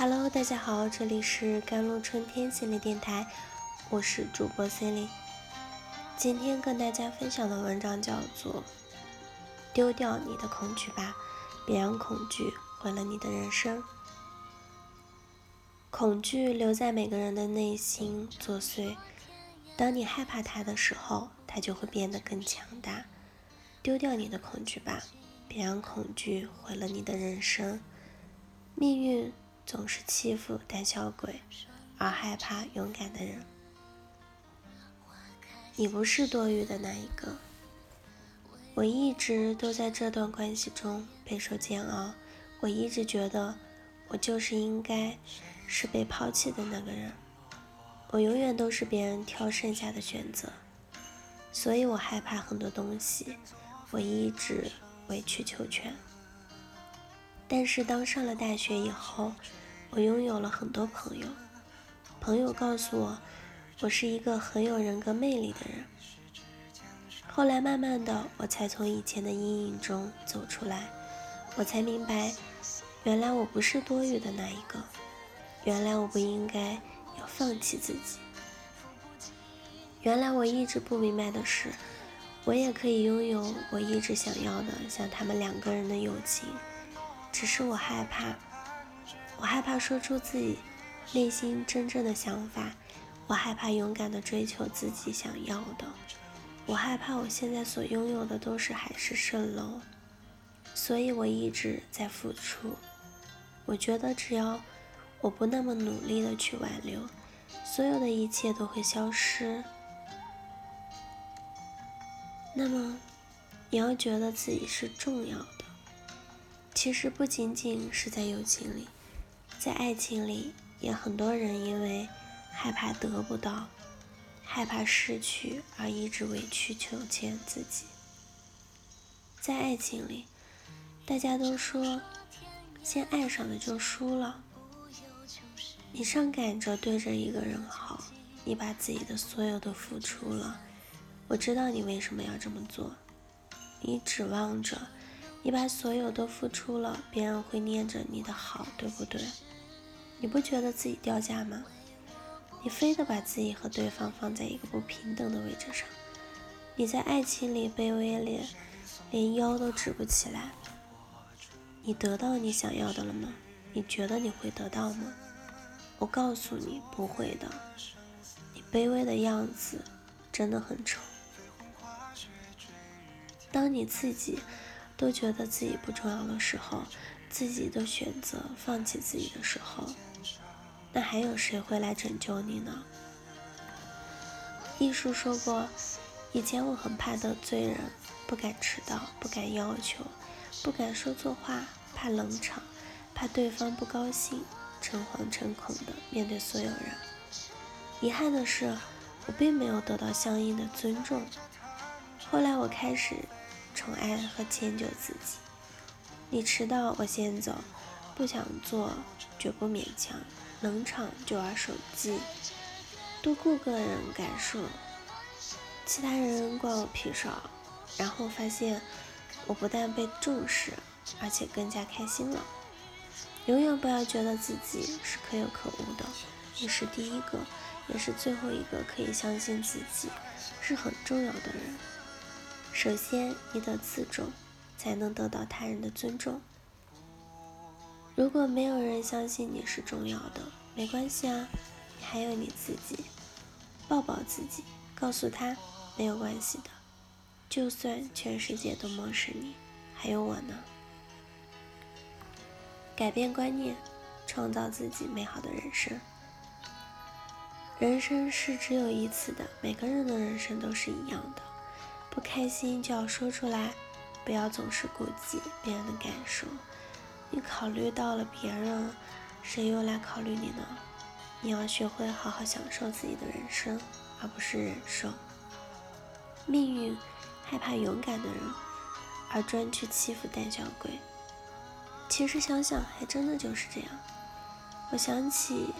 Hello，大家好，这里是甘露春天心理电台，我是主播 c e l i n e 今天跟大家分享的文章叫做《丢掉你的恐惧吧，别让恐惧毁了你的人生》。恐惧留在每个人的内心作祟，当你害怕它的时候，它就会变得更强大。丢掉你的恐惧吧，别让恐惧毁了你的人生。命运。总是欺负胆小鬼，而害怕勇敢的人。你不是多余的那一个。我一直都在这段关系中备受煎熬。我一直觉得我就是应该是被抛弃的那个人。我永远都是别人挑剩下的选择，所以我害怕很多东西。我一直委曲求全。但是当上了大学以后，我拥有了很多朋友。朋友告诉我，我是一个很有人格魅力的人。后来慢慢的，我才从以前的阴影中走出来，我才明白，原来我不是多余的那一个，原来我不应该要放弃自己。原来我一直不明白的是，我也可以拥有我一直想要的，像他们两个人的友情。只是我害怕，我害怕说出自己内心真正的想法，我害怕勇敢的追求自己想要的，我害怕我现在所拥有的都是海市蜃楼，所以我一直在付出。我觉得只要我不那么努力的去挽留，所有的一切都会消失。那么，你要觉得自己是重要。其实不仅仅是在友情里，在爱情里也很多人因为害怕得不到、害怕失去而一直委曲求全自己。在爱情里，大家都说先爱上的就输了。你上赶着对着一个人好，你把自己的所有都付出了。我知道你为什么要这么做，你指望着。你把所有都付出了，别人会念着你的好，对不对？你不觉得自己掉价吗？你非得把自己和对方放在一个不平等的位置上，你在爱情里卑微连连腰都直不起来。你得到你想要的了吗？你觉得你会得到吗？我告诉你，不会的。你卑微的样子真的很丑。当你自己。都觉得自己不重要的时候，自己都选择放弃自己的时候，那还有谁会来拯救你呢？艺术说过，以前我很怕得罪人，不敢迟到，不敢要求，不敢说错话，怕冷场，怕对方不高兴，诚惶诚恐的面对所有人。遗憾的是，我并没有得到相应的尊重。后来我开始。宠爱和迁就自己，你迟到我先走，不想做绝不勉强，冷场就玩手机，多顾个人感受，其他人关我屁事。然后发现我不但被重视，而且更加开心了。永远不要觉得自己是可有可无的，你是第一个，也是最后一个可以相信自己是很重要的人。首先，你得自重，才能得到他人的尊重。如果没有人相信你是重要的，没关系啊，你还有你自己，抱抱自己，告诉他没有关系的。就算全世界都漠视你，还有我呢。改变观念，创造自己美好的人生。人生是只有一次的，每个人的人生都是一样的。不开心就要说出来，不要总是顾及别人的感受。你考虑到了别人，谁又来考虑你呢？你要学会好好享受自己的人生，而不是忍受。命运害怕勇敢的人，而专去欺负胆小鬼。其实想想，还真的就是这样。我想起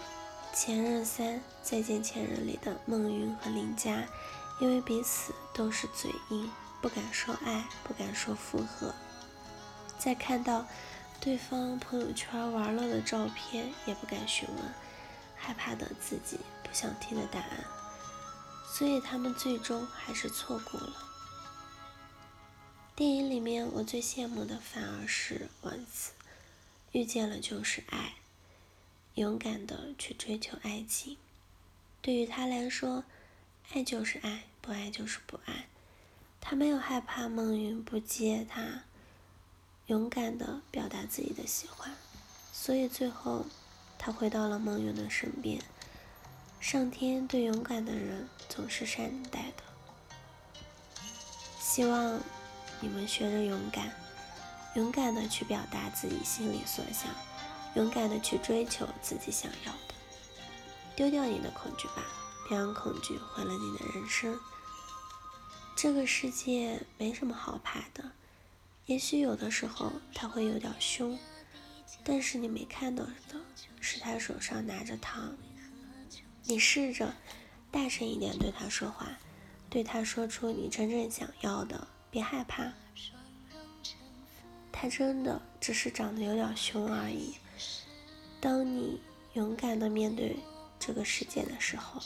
《前任三》《再见前任》里的孟云和林佳。因为彼此都是嘴硬，不敢说爱，不敢说复合。在看到对方朋友圈玩乐的照片也不敢询问，害怕的自己不想听的答案，所以他们最终还是错过了。电影里面我最羡慕的反而是王子，遇见了就是爱，勇敢的去追求爱情。对于他来说，爱就是爱，不爱就是不爱。他没有害怕孟云不接他。勇敢的表达自己的喜欢，所以最后他回到了孟云的身边。上天对勇敢的人总是善待的。希望你们学着勇敢，勇敢的去表达自己心里所想，勇敢的去追求自己想要的。丢掉你的恐惧吧，别让恐惧毁了你的人生。这个世界没什么好怕的。也许有的时候他会有点凶，但是你没看到的是他手上拿着糖。你试着大声一点对他说话，对他说出你真正想要的，别害怕。他真的只是长得有点凶而已。当你勇敢的面对这个世界的时候，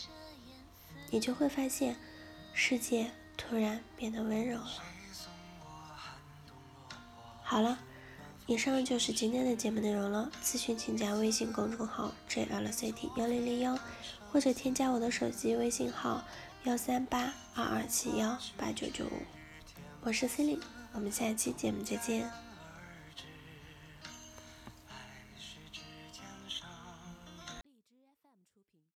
你就会发现世界突然变得温柔了。好了，以上就是今天的节目内容了。咨询请加微信公众号 jlct 幺零零幺，或者添加我的手机微信号幺三八二二七幺八九九五。我是 c e l i n e 我们下期节目再见。